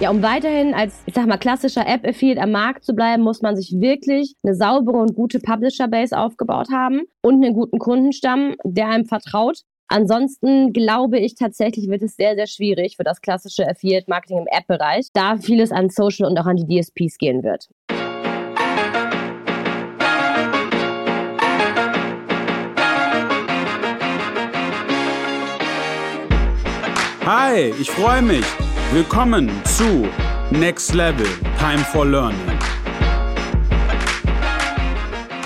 Ja, um weiterhin als, ich sag mal, klassischer App-Affiliate am Markt zu bleiben, muss man sich wirklich eine saubere und gute Publisher-Base aufgebaut haben und einen guten Kundenstamm, der einem vertraut. Ansonsten glaube ich tatsächlich, wird es sehr, sehr schwierig für das klassische Affiliate-Marketing im App-Bereich, da vieles an Social und auch an die DSPs gehen wird. Hi, ich freue mich. Willkommen zu Next Level Time for Learning.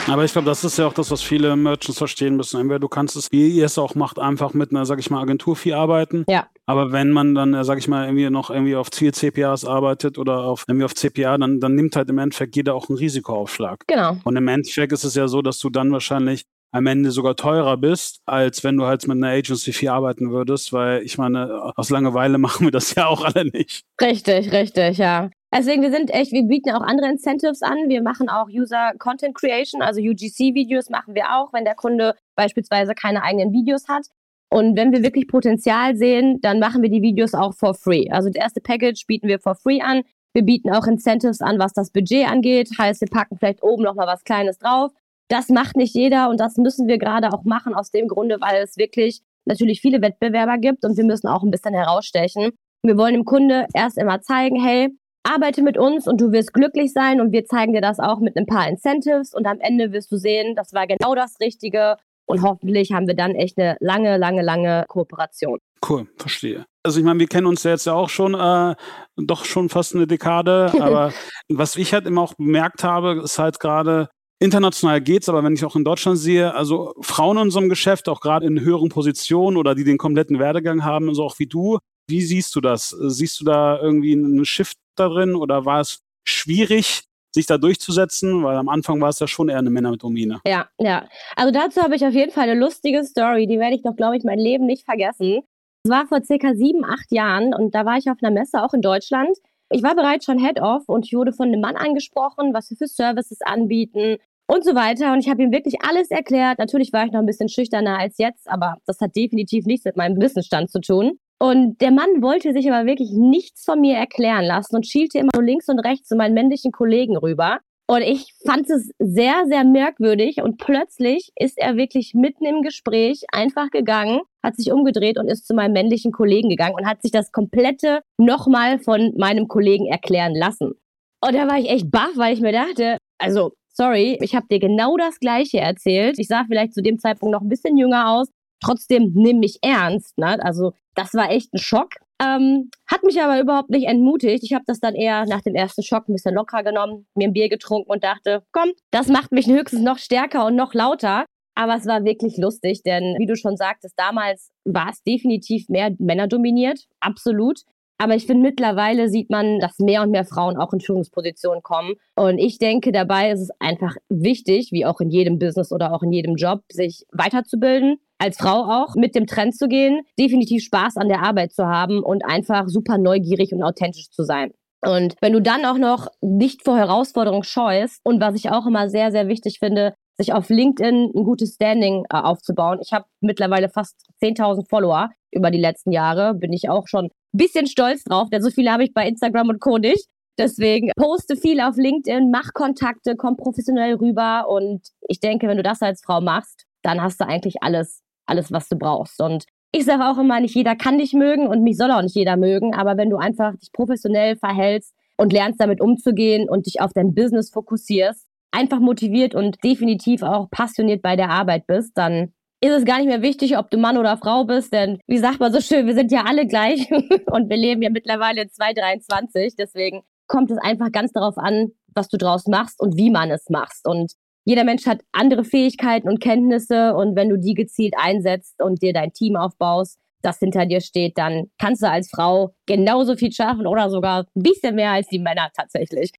Aber ich glaube, das ist ja auch das, was viele Merchants verstehen müssen. Entweder du kannst es, wie ihr es auch macht, einfach mit einer, sag ich mal, Agenturfee arbeiten. Ja. Aber wenn man dann, sag ich mal, irgendwie noch irgendwie auf Ziel-CPAs arbeitet oder auf irgendwie auf CPA, dann, dann nimmt halt im Endeffekt jeder auch einen Risikoaufschlag. Genau. Und im Endeffekt ist es ja so, dass du dann wahrscheinlich am Ende sogar teurer bist, als wenn du halt mit einer Agency Fee arbeiten würdest, weil ich meine, aus Langeweile machen wir das ja auch alle nicht. Richtig, richtig, ja. Deswegen, wir sind echt, wir bieten auch andere Incentives an. Wir machen auch User Content Creation, also UGC-Videos machen wir auch, wenn der Kunde beispielsweise keine eigenen Videos hat. Und wenn wir wirklich Potenzial sehen, dann machen wir die Videos auch for free. Also das erste Package bieten wir for free an. Wir bieten auch Incentives an, was das Budget angeht. Heißt, wir packen vielleicht oben nochmal was Kleines drauf. Das macht nicht jeder und das müssen wir gerade auch machen aus dem Grunde, weil es wirklich natürlich viele Wettbewerber gibt und wir müssen auch ein bisschen herausstechen. Wir wollen dem Kunde erst immer zeigen, hey, arbeite mit uns und du wirst glücklich sein und wir zeigen dir das auch mit ein paar Incentives und am Ende wirst du sehen, das war genau das Richtige und hoffentlich haben wir dann echt eine lange, lange, lange Kooperation. Cool, verstehe. Also ich meine, wir kennen uns ja jetzt ja auch schon, äh, doch schon fast eine Dekade, aber was ich halt immer auch bemerkt habe, ist halt gerade, International geht's, aber wenn ich auch in Deutschland sehe, also Frauen in unserem Geschäft, auch gerade in höheren Positionen oder die den kompletten Werdegang haben, so auch wie du, wie siehst du das? Siehst du da irgendwie einen Shift da drin oder war es schwierig, sich da durchzusetzen? Weil am Anfang war es ja schon eher eine Männerdomine. Ja, ja. Also dazu habe ich auf jeden Fall eine lustige Story, die werde ich doch, glaube ich, mein Leben nicht vergessen. Es war vor circa sieben, acht Jahren und da war ich auf einer Messe, auch in Deutschland. Ich war bereits schon Head-Off und ich wurde von einem Mann angesprochen, was wir für Services anbieten und so weiter. Und ich habe ihm wirklich alles erklärt. Natürlich war ich noch ein bisschen schüchterner als jetzt, aber das hat definitiv nichts mit meinem Wissensstand zu tun. Und der Mann wollte sich aber wirklich nichts von mir erklären lassen und schielte immer so links und rechts zu meinen männlichen Kollegen rüber. Und ich fand es sehr, sehr merkwürdig. Und plötzlich ist er wirklich mitten im Gespräch einfach gegangen, hat sich umgedreht und ist zu meinem männlichen Kollegen gegangen und hat sich das komplette nochmal von meinem Kollegen erklären lassen. Und da war ich echt baff, weil ich mir dachte, also sorry, ich habe dir genau das Gleiche erzählt. Ich sah vielleicht zu dem Zeitpunkt noch ein bisschen jünger aus. Trotzdem nimm mich ernst. Ne? Also das war echt ein Schock. Ähm, hat mich aber überhaupt nicht entmutigt. Ich habe das dann eher nach dem ersten Schock ein bisschen locker genommen, mir ein Bier getrunken und dachte, komm, das macht mich höchstens noch stärker und noch lauter. Aber es war wirklich lustig, denn wie du schon sagtest, damals war es definitiv mehr Männer dominiert, absolut. Aber ich finde, mittlerweile sieht man, dass mehr und mehr Frauen auch in Führungspositionen kommen. Und ich denke, dabei ist es einfach wichtig, wie auch in jedem Business oder auch in jedem Job, sich weiterzubilden, als Frau auch mit dem Trend zu gehen, definitiv Spaß an der Arbeit zu haben und einfach super neugierig und authentisch zu sein. Und wenn du dann auch noch nicht vor Herausforderungen scheust und was ich auch immer sehr, sehr wichtig finde, sich auf LinkedIn ein gutes Standing äh, aufzubauen. Ich habe mittlerweile fast 10.000 Follower über die letzten Jahre. Bin ich auch schon ein bisschen stolz drauf, denn so viele habe ich bei Instagram und Co. nicht. Deswegen poste viel auf LinkedIn, mach Kontakte, komm professionell rüber. Und ich denke, wenn du das als Frau machst, dann hast du eigentlich alles, alles, was du brauchst. Und ich sage auch immer, nicht jeder kann dich mögen und mich soll auch nicht jeder mögen. Aber wenn du einfach dich professionell verhältst und lernst damit umzugehen und dich auf dein Business fokussierst, einfach motiviert und definitiv auch passioniert bei der Arbeit bist, dann ist es gar nicht mehr wichtig, ob du Mann oder Frau bist, denn wie sagt man so schön, wir sind ja alle gleich und wir leben ja mittlerweile in 2023. Deswegen kommt es einfach ganz darauf an, was du draus machst und wie man es machst. Und jeder Mensch hat andere Fähigkeiten und Kenntnisse und wenn du die gezielt einsetzt und dir dein Team aufbaust, das hinter dir steht, dann kannst du als Frau genauso viel schaffen oder sogar ein bisschen mehr als die Männer tatsächlich.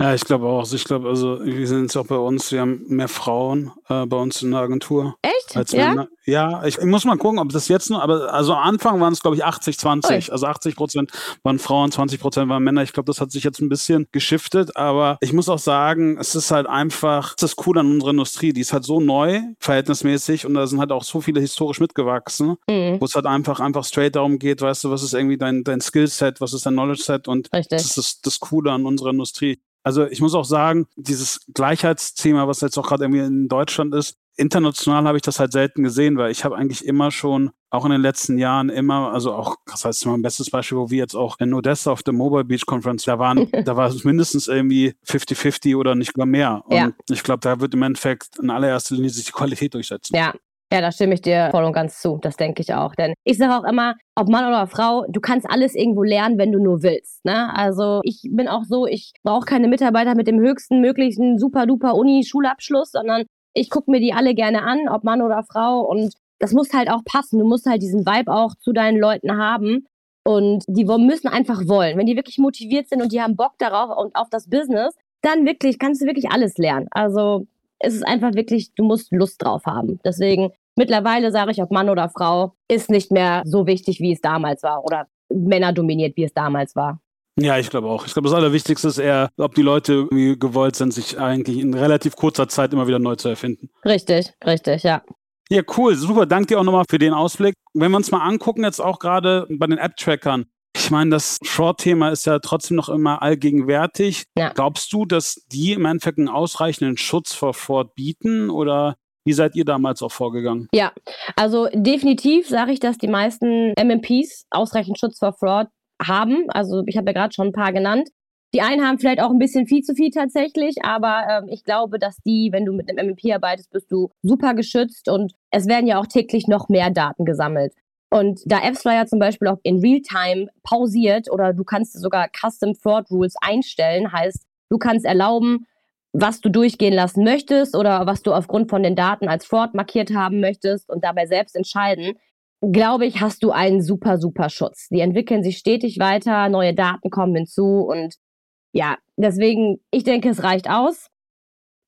Ja, ich glaube auch. Ich glaube, also wir sind jetzt auch bei uns, wir haben mehr Frauen äh, bei uns in der Agentur. Echt? Als ja? Männer. Ja, ich, ich, muss mal gucken, ob das jetzt noch, aber also am Anfang waren es, glaube ich, 80, 20. Oi. Also 80 Prozent waren Frauen, 20 Prozent waren Männer. Ich glaube, das hat sich jetzt ein bisschen geschiftet, aber ich muss auch sagen, es ist halt einfach, das ist cool an unserer Industrie. Die ist halt so neu, verhältnismäßig, und da sind halt auch so viele historisch mitgewachsen, mhm. wo es halt einfach, einfach straight darum geht, weißt du, was ist irgendwie dein, dein Skillset, was ist dein Knowledge-Set und Richtig. das ist das, das Coole an unserer Industrie. Also ich muss auch sagen, dieses Gleichheitsthema, was jetzt auch gerade irgendwie in Deutschland ist, international habe ich das halt selten gesehen, weil ich habe eigentlich immer schon, auch in den letzten Jahren immer, also auch, das heißt mal ein bestes Beispiel, wo wir jetzt auch in Odessa auf der Mobile Beach Conference, da waren, da war es mindestens irgendwie 50-50 oder nicht mehr. Und ja. ich glaube, da wird im Endeffekt in allererster Linie sich die Qualität durchsetzen. Ja, ja, da stimme ich dir voll und ganz zu. Das denke ich auch. Denn ich sage auch immer, ob Mann oder Frau, du kannst alles irgendwo lernen, wenn du nur willst. Ne? Also ich bin auch so, ich brauche keine Mitarbeiter mit dem höchsten möglichen super duper Uni-Schulabschluss, sondern ich gucke mir die alle gerne an, ob Mann oder Frau. Und das muss halt auch passen. Du musst halt diesen Vibe auch zu deinen Leuten haben. Und die müssen einfach wollen. Wenn die wirklich motiviert sind und die haben Bock darauf und auf das Business, dann wirklich kannst du wirklich alles lernen. Also es ist einfach wirklich, du musst Lust drauf haben. Deswegen mittlerweile sage ich, ob Mann oder Frau, ist nicht mehr so wichtig, wie es damals war oder Männer dominiert, wie es damals war. Ja, ich glaube auch. Ich glaube, das Allerwichtigste ist eher, ob die Leute irgendwie gewollt sind, sich eigentlich in relativ kurzer Zeit immer wieder neu zu erfinden. Richtig, richtig, ja. Ja, cool, super. Danke dir auch nochmal für den Ausblick. Wenn wir uns mal angucken, jetzt auch gerade bei den App-Trackern, ich meine, das Fraud-Thema ist ja trotzdem noch immer allgegenwärtig. Ja. Glaubst du, dass die im Endeffekt einen ausreichenden Schutz vor Fraud bieten oder wie seid ihr damals auch vorgegangen? Ja, also definitiv sage ich, dass die meisten MMPs ausreichend Schutz vor Fraud haben. Also ich habe ja gerade schon ein paar genannt. Die einen haben vielleicht auch ein bisschen viel zu viel tatsächlich, aber ähm, ich glaube, dass die, wenn du mit einem MMP arbeitest, bist du super geschützt und es werden ja auch täglich noch mehr Daten gesammelt. Und da AppsFlyer zum Beispiel auch in Realtime pausiert oder du kannst sogar Custom Fraud Rules einstellen, heißt, du kannst erlauben, was du durchgehen lassen möchtest oder was du aufgrund von den Daten als Fraud markiert haben möchtest und dabei selbst entscheiden, glaube ich, hast du einen super, super Schutz. Die entwickeln sich stetig weiter, neue Daten kommen hinzu und ja, deswegen, ich denke, es reicht aus.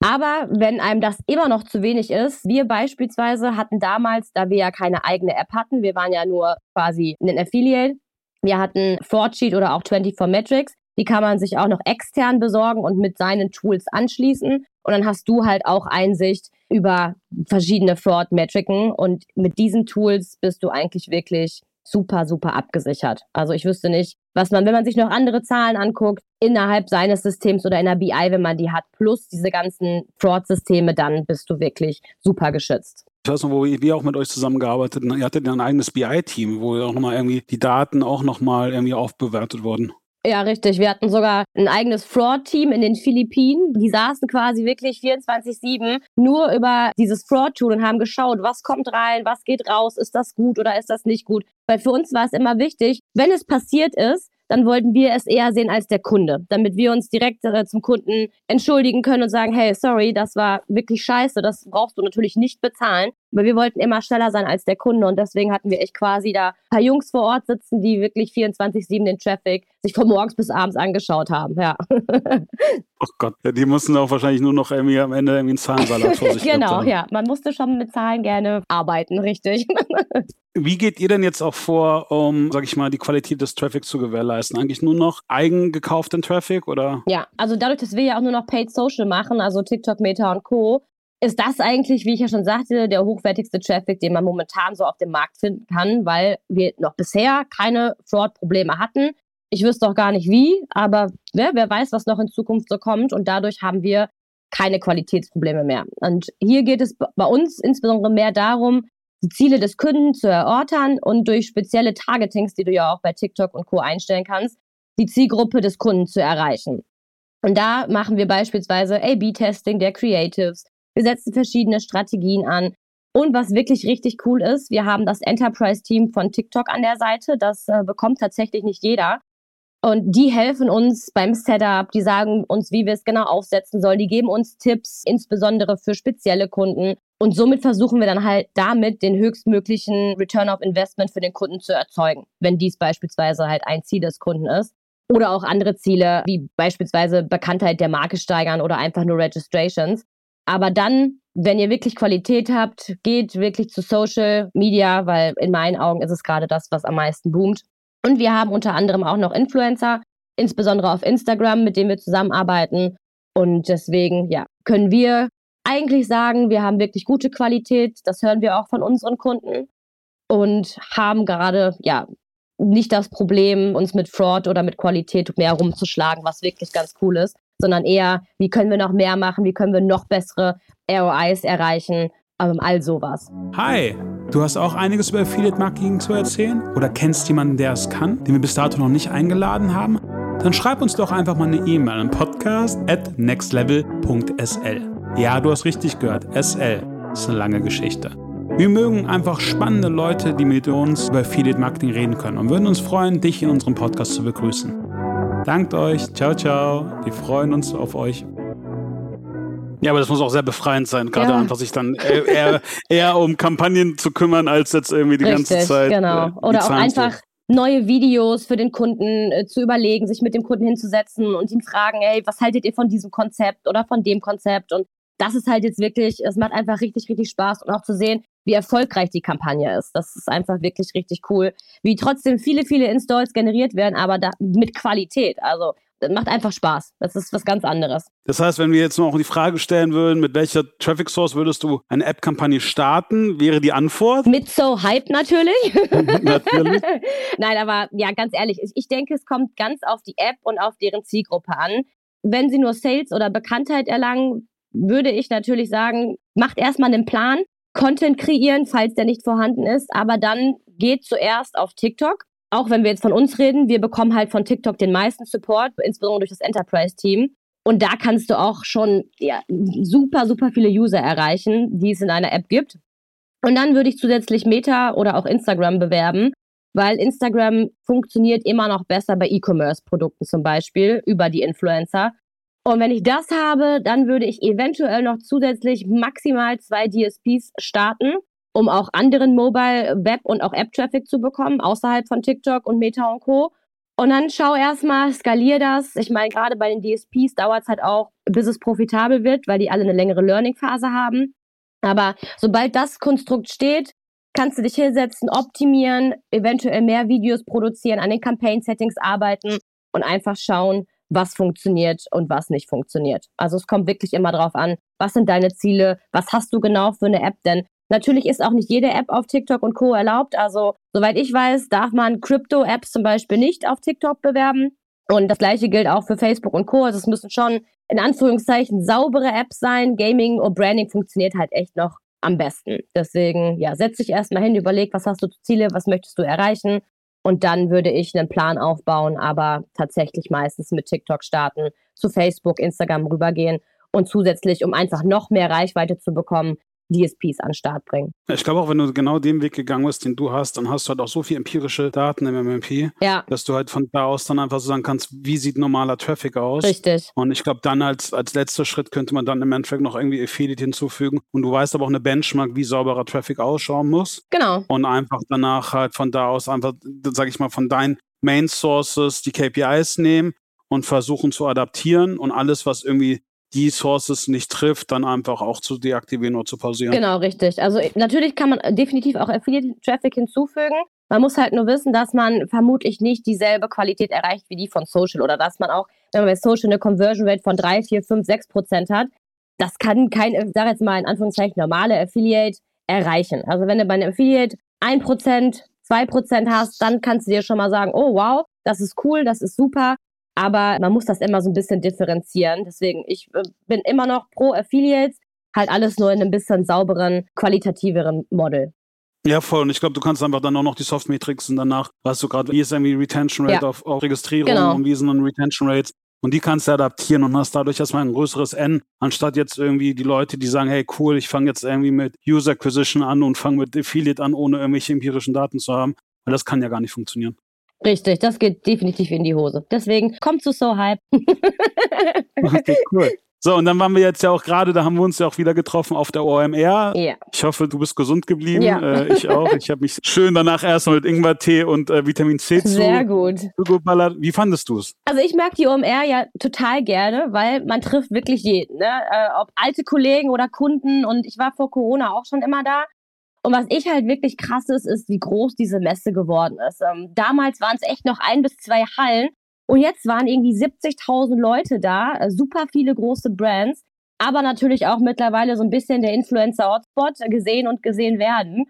Aber wenn einem das immer noch zu wenig ist, wir beispielsweise hatten damals, da wir ja keine eigene App hatten, wir waren ja nur quasi ein Affiliate, wir hatten Fraud oder auch 24 Metrics, die kann man sich auch noch extern besorgen und mit seinen Tools anschließen. Und dann hast du halt auch Einsicht über verschiedene Fraud-Metriken. Und mit diesen Tools bist du eigentlich wirklich super, super abgesichert. Also ich wüsste nicht, was man, wenn man sich noch andere Zahlen anguckt, innerhalb seines Systems oder in der BI, wenn man die hat, plus diese ganzen Fraud-Systeme, dann bist du wirklich super geschützt. Ich weiß noch, wo wir auch mit euch zusammengearbeitet haben. Ihr hattet ja ein eigenes BI-Team, wo auch nochmal irgendwie die Daten auch nochmal irgendwie aufbewertet wurden. Ja, richtig. Wir hatten sogar ein eigenes Fraud-Team in den Philippinen. Die saßen quasi wirklich 24-7 nur über dieses Fraud-Tool und haben geschaut, was kommt rein, was geht raus, ist das gut oder ist das nicht gut. Weil für uns war es immer wichtig, wenn es passiert ist, dann wollten wir es eher sehen als der Kunde, damit wir uns direkt äh, zum Kunden entschuldigen können und sagen, hey, sorry, das war wirklich scheiße, das brauchst du natürlich nicht bezahlen. Aber wir wollten immer schneller sein als der Kunde und deswegen hatten wir echt quasi da ein paar Jungs vor Ort sitzen, die wirklich 24-7 den Traffic sich von morgens bis abends angeschaut haben, ja. Oh Gott, die mussten auch wahrscheinlich nur noch irgendwie am Ende irgendwie einen Zahlensalat vor sich Genau, ja. Man musste schon mit Zahlen gerne arbeiten, richtig. Wie geht ihr denn jetzt auch vor, um, sag ich mal, die Qualität des Traffics zu gewährleisten? Eigentlich nur noch eigen gekauften Traffic oder? Ja, also dadurch, dass wir ja auch nur noch Paid Social machen, also TikTok, Meta und Co., ist das eigentlich, wie ich ja schon sagte, der hochwertigste Traffic, den man momentan so auf dem Markt finden kann, weil wir noch bisher keine Fraud-Probleme hatten. Ich wüsste auch gar nicht wie, aber wer, wer weiß, was noch in Zukunft so kommt. Und dadurch haben wir keine Qualitätsprobleme mehr. Und hier geht es bei uns insbesondere mehr darum, die Ziele des Kunden zu erörtern und durch spezielle Targetings, die du ja auch bei TikTok und Co. einstellen kannst, die Zielgruppe des Kunden zu erreichen. Und da machen wir beispielsweise A-B-Testing der Creatives. Wir setzen verschiedene Strategien an. Und was wirklich richtig cool ist, wir haben das Enterprise-Team von TikTok an der Seite. Das äh, bekommt tatsächlich nicht jeder. Und die helfen uns beim Setup, die sagen uns, wie wir es genau aufsetzen sollen, die geben uns Tipps, insbesondere für spezielle Kunden. Und somit versuchen wir dann halt damit den höchstmöglichen Return of Investment für den Kunden zu erzeugen, wenn dies beispielsweise halt ein Ziel des Kunden ist. Oder auch andere Ziele, wie beispielsweise Bekanntheit der Marke steigern oder einfach nur Registrations. Aber dann, wenn ihr wirklich Qualität habt, geht wirklich zu Social Media, weil in meinen Augen ist es gerade das, was am meisten boomt. Und wir haben unter anderem auch noch Influencer, insbesondere auf Instagram, mit denen wir zusammenarbeiten. Und deswegen, ja, können wir eigentlich sagen, wir haben wirklich gute Qualität. Das hören wir auch von unseren Kunden und haben gerade, ja, nicht das Problem, uns mit Fraud oder mit Qualität mehr rumzuschlagen, was wirklich ganz cool ist, sondern eher, wie können wir noch mehr machen, wie können wir noch bessere ROIs erreichen, ähm, all sowas. Hi, du hast auch einiges über Affiliate Marketing zu erzählen oder kennst jemanden, der es kann, den wir bis dato noch nicht eingeladen haben? Dann schreib uns doch einfach mal eine E-Mail an podcast at nextlevel.sl. Ja, du hast richtig gehört, SL. Ist eine lange Geschichte. Wir mögen einfach spannende Leute, die mit uns über Affiliate Marketing reden können und würden uns freuen, dich in unserem Podcast zu begrüßen. Dankt euch. Ciao, ciao. Wir freuen uns auf euch. Ja, aber das muss auch sehr befreiend sein, gerade ja. einfach sich dann eher, eher, um Kampagnen zu kümmern, als jetzt irgendwie die Richtig, ganze Zeit. Genau. Äh, Oder auch einfach neue Videos für den Kunden äh, zu überlegen, sich mit dem Kunden hinzusetzen und ihn fragen, hey, was haltet ihr von diesem Konzept oder von dem Konzept? Und das ist halt jetzt wirklich, es macht einfach richtig, richtig Spaß und auch zu sehen, wie erfolgreich die Kampagne ist. Das ist einfach wirklich richtig cool. Wie trotzdem viele, viele Installs generiert werden, aber da, mit Qualität. Also das macht einfach Spaß. Das ist was ganz anderes. Das heißt, wenn wir jetzt noch die Frage stellen würden, mit welcher Traffic Source würdest du eine App-Kampagne starten, wäre die Antwort? Mit So Hype natürlich. natürlich. Nein, aber ja, ganz ehrlich, ich denke, es kommt ganz auf die App und auf deren Zielgruppe an. Wenn sie nur Sales oder Bekanntheit erlangen, würde ich natürlich sagen, macht erstmal einen Plan, Content kreieren, falls der nicht vorhanden ist, aber dann geht zuerst auf TikTok. Auch wenn wir jetzt von uns reden, wir bekommen halt von TikTok den meisten Support, insbesondere durch das Enterprise-Team. Und da kannst du auch schon ja, super, super viele User erreichen, die es in einer App gibt. Und dann würde ich zusätzlich Meta oder auch Instagram bewerben, weil Instagram funktioniert immer noch besser bei E-Commerce-Produkten zum Beispiel über die Influencer. Und wenn ich das habe, dann würde ich eventuell noch zusätzlich maximal zwei DSPs starten, um auch anderen Mobile, Web und auch App-Traffic zu bekommen, außerhalb von TikTok und Meta und Co. Und dann schau erstmal, skalier das. Ich meine, gerade bei den DSPs dauert es halt auch, bis es profitabel wird, weil die alle eine längere Learning-Phase haben. Aber sobald das Konstrukt steht, kannst du dich hinsetzen, optimieren, eventuell mehr Videos produzieren, an den Campaign-Settings arbeiten und einfach schauen, was funktioniert und was nicht funktioniert. Also es kommt wirklich immer darauf an, was sind deine Ziele, was hast du genau für eine App, denn natürlich ist auch nicht jede App auf TikTok und Co. erlaubt. Also soweit ich weiß, darf man Crypto-Apps zum Beispiel nicht auf TikTok bewerben. Und das gleiche gilt auch für Facebook und Co. Also es müssen schon in Anführungszeichen saubere Apps sein. Gaming und Branding funktioniert halt echt noch am besten. Deswegen, ja, setz dich erstmal hin, überleg, was hast du Ziele, was möchtest du erreichen und dann würde ich einen Plan aufbauen, aber tatsächlich meistens mit TikTok starten, zu Facebook, Instagram rübergehen und zusätzlich, um einfach noch mehr Reichweite zu bekommen, DSPs an den Start bringen. Ich glaube auch, wenn du genau den Weg gegangen bist, den du hast, dann hast du halt auch so viel empirische Daten im MMP, ja. dass du halt von da aus dann einfach so sagen kannst, wie sieht normaler Traffic aus. Richtig. Und ich glaube, dann als, als letzter Schritt könnte man dann im Endeffekt noch irgendwie Affiliate hinzufügen. Und du weißt aber auch eine Benchmark, wie sauberer Traffic ausschauen muss. Genau. Und einfach danach halt von da aus einfach, sag ich mal, von deinen Main Sources die KPIs nehmen und versuchen zu adaptieren und alles, was irgendwie die Sources nicht trifft, dann einfach auch zu deaktivieren oder zu pausieren. Genau, richtig. Also natürlich kann man definitiv auch Affiliate-Traffic hinzufügen. Man muss halt nur wissen, dass man vermutlich nicht dieselbe Qualität erreicht wie die von Social oder dass man auch, wenn man bei Social eine Conversion Rate von 3, 4, 5, 6 Prozent hat, das kann kein, ich sage jetzt mal in Anführungszeichen, normale Affiliate erreichen. Also wenn du bei einem Affiliate 1 Prozent, 2 Prozent hast, dann kannst du dir schon mal sagen, oh wow, das ist cool, das ist super. Aber man muss das immer so ein bisschen differenzieren. Deswegen, ich äh, bin immer noch pro Affiliates, halt alles nur in einem bisschen sauberen, qualitativeren Model. Ja, voll. Und ich glaube, du kannst einfach dann auch noch die Softmetrics und danach, weißt du gerade, wie ist irgendwie Retention Rate ja. auf, auf, Registrierung genau. und wie sind dann Retention Rates. Und die kannst du adaptieren und hast dadurch erstmal ein größeres N, anstatt jetzt irgendwie die Leute, die sagen, hey cool, ich fange jetzt irgendwie mit User Acquisition an und fange mit Affiliate an, ohne irgendwelche empirischen Daten zu haben. Weil das kann ja gar nicht funktionieren. Richtig, das geht definitiv in die Hose. Deswegen kommt zu So Hype. okay, cool. So, und dann waren wir jetzt ja auch gerade, da haben wir uns ja auch wieder getroffen auf der OMR. Ja. Ich hoffe, du bist gesund geblieben. Ja. Äh, ich auch. Ich habe mich schön danach erstmal mit Ingwertee und äh, Vitamin C zu, Sehr gut. zugeballert. Wie fandest du es? Also ich mag die OMR ja total gerne, weil man trifft wirklich jeden, ne? Äh, ob alte Kollegen oder Kunden und ich war vor Corona auch schon immer da. Und was ich halt wirklich krass ist, ist, wie groß diese Messe geworden ist. Ähm, damals waren es echt noch ein bis zwei Hallen und jetzt waren irgendwie 70.000 Leute da, äh, super viele große Brands, aber natürlich auch mittlerweile so ein bisschen der Influencer-Hotspot, gesehen und gesehen werden.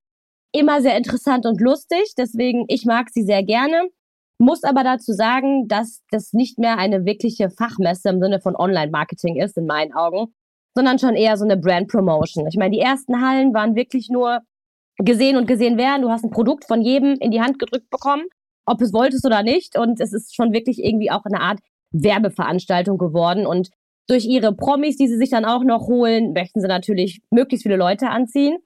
Immer sehr interessant und lustig, deswegen ich mag sie sehr gerne. Muss aber dazu sagen, dass das nicht mehr eine wirkliche Fachmesse im Sinne von Online-Marketing ist, in meinen Augen, sondern schon eher so eine Brand-Promotion. Ich meine, die ersten Hallen waren wirklich nur gesehen und gesehen werden. Du hast ein Produkt von jedem in die Hand gedrückt bekommen ob es wolltest oder nicht. Und es ist schon wirklich irgendwie auch eine Art Werbeveranstaltung geworden. Und durch ihre Promis, die sie sich dann auch noch holen, möchten sie natürlich möglichst viele Leute anziehen.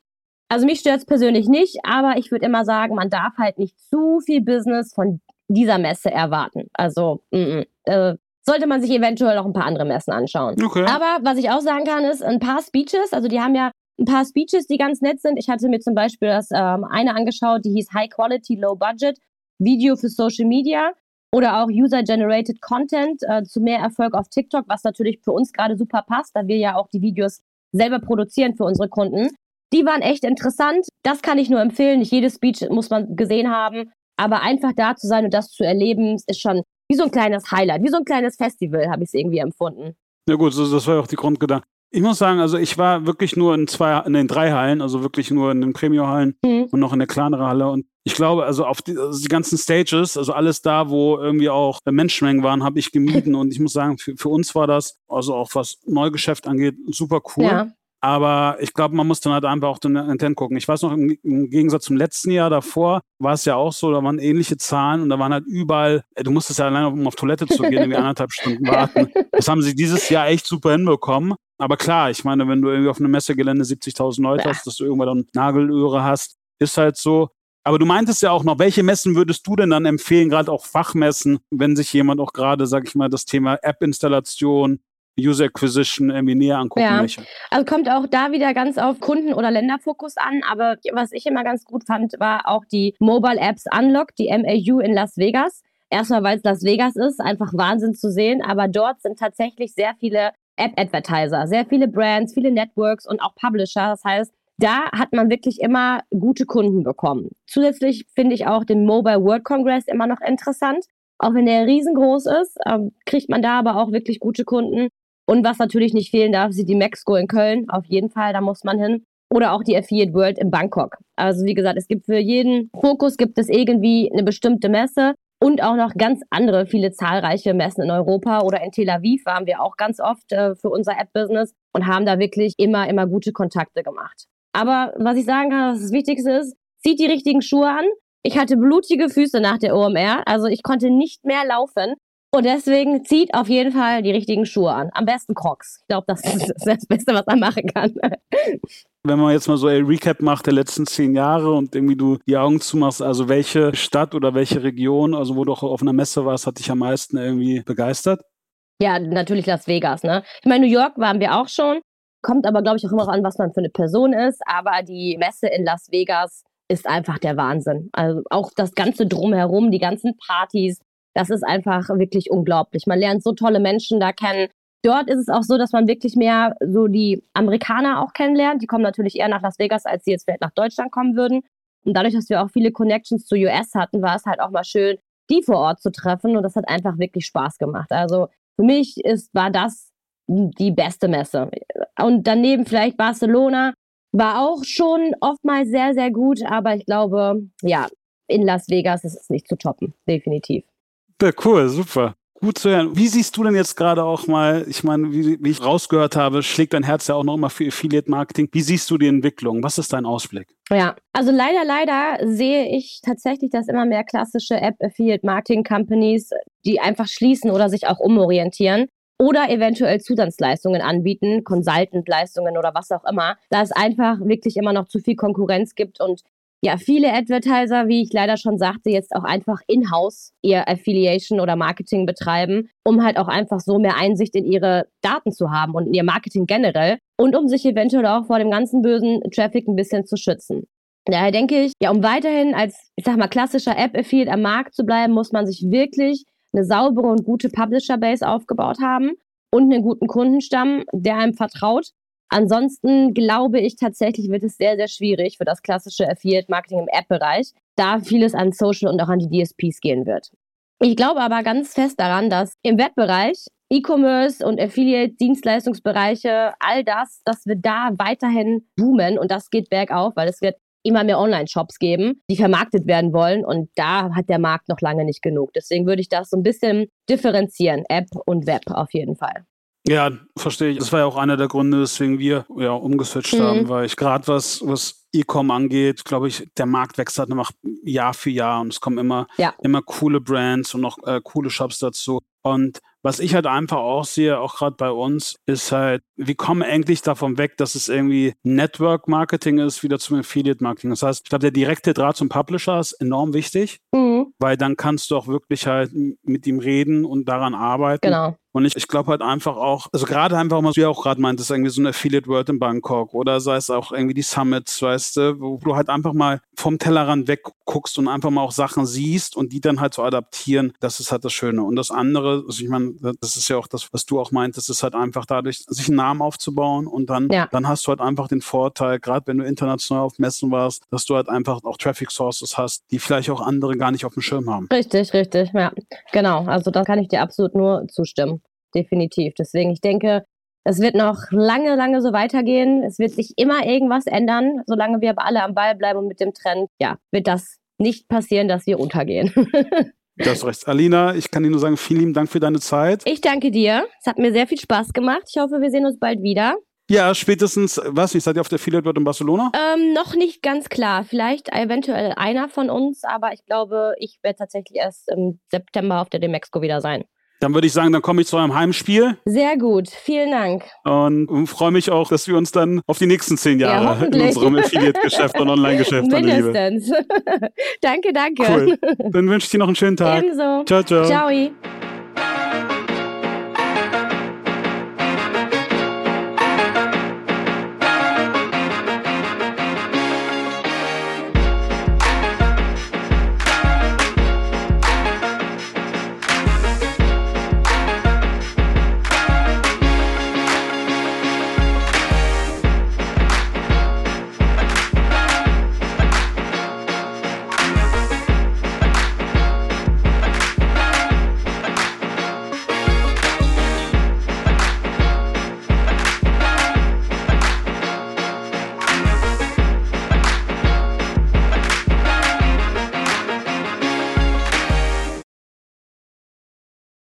Also mich stört es persönlich nicht, aber ich würde immer sagen, man darf halt nicht zu viel Business von dieser Messe erwarten. Also mm, mm, äh, sollte man sich eventuell noch ein paar andere Messen anschauen. Okay. Aber was ich auch sagen kann, ist ein paar Speeches, also die haben ja ein paar Speeches, die ganz nett sind. Ich hatte mir zum Beispiel das ähm, eine angeschaut, die hieß High Quality, Low Budget. Video für Social Media oder auch User-Generated Content äh, zu mehr Erfolg auf TikTok, was natürlich für uns gerade super passt, da wir ja auch die Videos selber produzieren für unsere Kunden. Die waren echt interessant. Das kann ich nur empfehlen. Nicht jedes Speech muss man gesehen haben, aber einfach da zu sein und das zu erleben, ist schon wie so ein kleines Highlight, wie so ein kleines Festival, habe ich es irgendwie empfunden. Ja gut, das war ja auch die Grundgedanke. Ich muss sagen, also ich war wirklich nur in zwei, in den drei Hallen, also wirklich nur in den Premio-Hallen mhm. und noch in der kleineren Halle. Und ich glaube, also auf die, also die ganzen Stages, also alles da, wo irgendwie auch Menschenmengen waren, habe ich gemieden. und ich muss sagen, für, für uns war das, also auch was Neugeschäft angeht, super cool. Ja. Aber ich glaube, man muss dann halt einfach auch den Intent gucken. Ich weiß noch, im, im, Gegensatz zum letzten Jahr davor war es ja auch so, da waren ähnliche Zahlen und da waren halt überall, du musstest ja alleine, um auf Toilette zu gehen, irgendwie anderthalb Stunden warten. Das haben sie dieses Jahr echt super hinbekommen. Aber klar, ich meine, wenn du irgendwie auf einem Messegelände 70.000 Leute hast, dass du irgendwann dann Nagelöhre hast, ist halt so. Aber du meintest ja auch noch, welche Messen würdest du denn dann empfehlen, gerade auch Fachmessen, wenn sich jemand auch gerade, sag ich mal, das Thema App-Installation, User Acquisition irgendwie näher angucken ja. möchte. Also kommt auch da wieder ganz auf Kunden- oder Länderfokus an. Aber was ich immer ganz gut fand, war auch die Mobile Apps Unlock, die MAU in Las Vegas. Erstmal, weil es Las Vegas ist, einfach Wahnsinn zu sehen. Aber dort sind tatsächlich sehr viele App-Advertiser, sehr viele Brands, viele Networks und auch Publisher. Das heißt, da hat man wirklich immer gute Kunden bekommen. Zusätzlich finde ich auch den Mobile World Congress immer noch interessant. Auch wenn der riesengroß ist, ähm, kriegt man da aber auch wirklich gute Kunden. Und was natürlich nicht fehlen darf, sind die Mexiko in Köln. Auf jeden Fall, da muss man hin. Oder auch die Affiliate World in Bangkok. Also wie gesagt, es gibt für jeden Fokus gibt es irgendwie eine bestimmte Messe und auch noch ganz andere, viele zahlreiche Messen in Europa oder in Tel Aviv waren wir auch ganz oft äh, für unser App-Business und haben da wirklich immer, immer gute Kontakte gemacht. Aber was ich sagen kann, das Wichtigste ist, zieht die richtigen Schuhe an. Ich hatte blutige Füße nach der OMR, also ich konnte nicht mehr laufen. Und deswegen zieht auf jeden Fall die richtigen Schuhe an. Am besten Crocs. Ich glaube, das ist das Beste, was man machen kann. Wenn man jetzt mal so ein Recap macht der letzten zehn Jahre und irgendwie du die Augen zumachst, also welche Stadt oder welche Region, also wo du auch auf einer Messe warst, hat dich am meisten irgendwie begeistert? Ja, natürlich Las Vegas, ne? Ich meine, New York waren wir auch schon. Kommt aber, glaube ich, auch immer an, was man für eine Person ist. Aber die Messe in Las Vegas ist einfach der Wahnsinn. Also auch das ganze Drumherum, die ganzen Partys, das ist einfach wirklich unglaublich. Man lernt so tolle Menschen da kennen. Dort ist es auch so, dass man wirklich mehr so die Amerikaner auch kennenlernt. Die kommen natürlich eher nach Las Vegas, als sie jetzt vielleicht nach Deutschland kommen würden. Und dadurch, dass wir auch viele Connections zu US hatten, war es halt auch mal schön, die vor Ort zu treffen. Und das hat einfach wirklich Spaß gemacht. Also für mich ist, war das die beste Messe. Und daneben vielleicht Barcelona war auch schon oftmals sehr, sehr gut. Aber ich glaube, ja, in Las Vegas ist es nicht zu toppen. Definitiv. Ja, cool, super. Gut zu hören. Wie siehst du denn jetzt gerade auch mal, ich meine, wie, wie, ich rausgehört habe, schlägt dein Herz ja auch noch immer für Affiliate Marketing. Wie siehst du die Entwicklung? Was ist dein Ausblick? Ja, also leider, leider sehe ich tatsächlich, dass immer mehr klassische App Affiliate Marketing Companies, die einfach schließen oder sich auch umorientieren oder eventuell Zusatzleistungen anbieten, Consultant-Leistungen oder was auch immer, da es einfach wirklich immer noch zu viel Konkurrenz gibt und ja, viele Advertiser, wie ich leider schon sagte, jetzt auch einfach in-house ihr Affiliation oder Marketing betreiben, um halt auch einfach so mehr Einsicht in ihre Daten zu haben und in ihr Marketing generell und um sich eventuell auch vor dem ganzen bösen Traffic ein bisschen zu schützen. Daher denke ich, ja, um weiterhin als, ich sag mal, klassischer App-Affiliate am Markt zu bleiben, muss man sich wirklich eine saubere und gute Publisher-Base aufgebaut haben und einen guten Kundenstamm, der einem vertraut. Ansonsten glaube ich tatsächlich, wird es sehr, sehr schwierig für das klassische Affiliate-Marketing im App-Bereich, da vieles an Social und auch an die DSPs gehen wird. Ich glaube aber ganz fest daran, dass im Webbereich E-Commerce und Affiliate-Dienstleistungsbereiche, all das, dass wir da weiterhin boomen und das geht bergauf, weil es wird immer mehr Online-Shops geben, die vermarktet werden wollen. Und da hat der Markt noch lange nicht genug. Deswegen würde ich das so ein bisschen differenzieren, App und Web auf jeden Fall. Ja, verstehe ich. Das war ja auch einer der Gründe, weswegen wir ja umgeswitcht mhm. haben, weil ich gerade was, was E-Com angeht, glaube ich, der Markt wächst halt noch Jahr für Jahr und es kommen immer, ja. immer coole Brands und noch äh, coole Shops dazu. Und was ich halt einfach auch sehe, auch gerade bei uns, ist halt, wir kommen endlich davon weg, dass es irgendwie Network Marketing ist, wieder zum Affiliate Marketing. Das heißt, ich glaube, der direkte Draht zum Publisher ist enorm wichtig, mhm. weil dann kannst du auch wirklich halt mit ihm reden und daran arbeiten. Genau. Und ich, ich glaube halt einfach auch, also gerade einfach, was du ja auch gerade meintest, irgendwie so eine Affiliate World in Bangkok oder sei es auch irgendwie die Summits, weißt du, wo du halt einfach mal vom Tellerrand wegguckst und einfach mal auch Sachen siehst und die dann halt so adaptieren, das ist halt das Schöne. Und das andere, also ich meine, das ist ja auch das, was du auch meintest, ist halt einfach dadurch, sich einen Namen aufzubauen und dann, ja. dann hast du halt einfach den Vorteil, gerade wenn du international auf Messen warst, dass du halt einfach auch Traffic Sources hast, die vielleicht auch andere gar nicht auf dem Schirm haben. Richtig, richtig, ja. Genau. Also da kann ich dir absolut nur zustimmen definitiv. Deswegen, ich denke, es wird noch lange, lange so weitergehen. Es wird sich immer irgendwas ändern. Solange wir aber alle am Ball bleiben und mit dem Trend, ja, wird das nicht passieren, dass wir untergehen. Du hast recht. Alina, ich kann dir nur sagen, vielen lieben Dank für deine Zeit. Ich danke dir. Es hat mir sehr viel Spaß gemacht. Ich hoffe, wir sehen uns bald wieder. Ja, spätestens, was nicht, seid ihr auf der Affiliate World in Barcelona? Ähm, noch nicht ganz klar. Vielleicht eventuell einer von uns, aber ich glaube, ich werde tatsächlich erst im September auf der Demexco wieder sein. Dann würde ich sagen, dann komme ich zu eurem Heimspiel. Sehr gut, vielen Dank. Und, und freue mich auch, dass wir uns dann auf die nächsten zehn Jahre ja, in unserem Affiliate-Geschäft und Online-Geschäft Mindestens. danke, danke. Cool. Dann wünsche ich dir noch einen schönen Tag. Ebenso. Ciao, ciao. Ciao.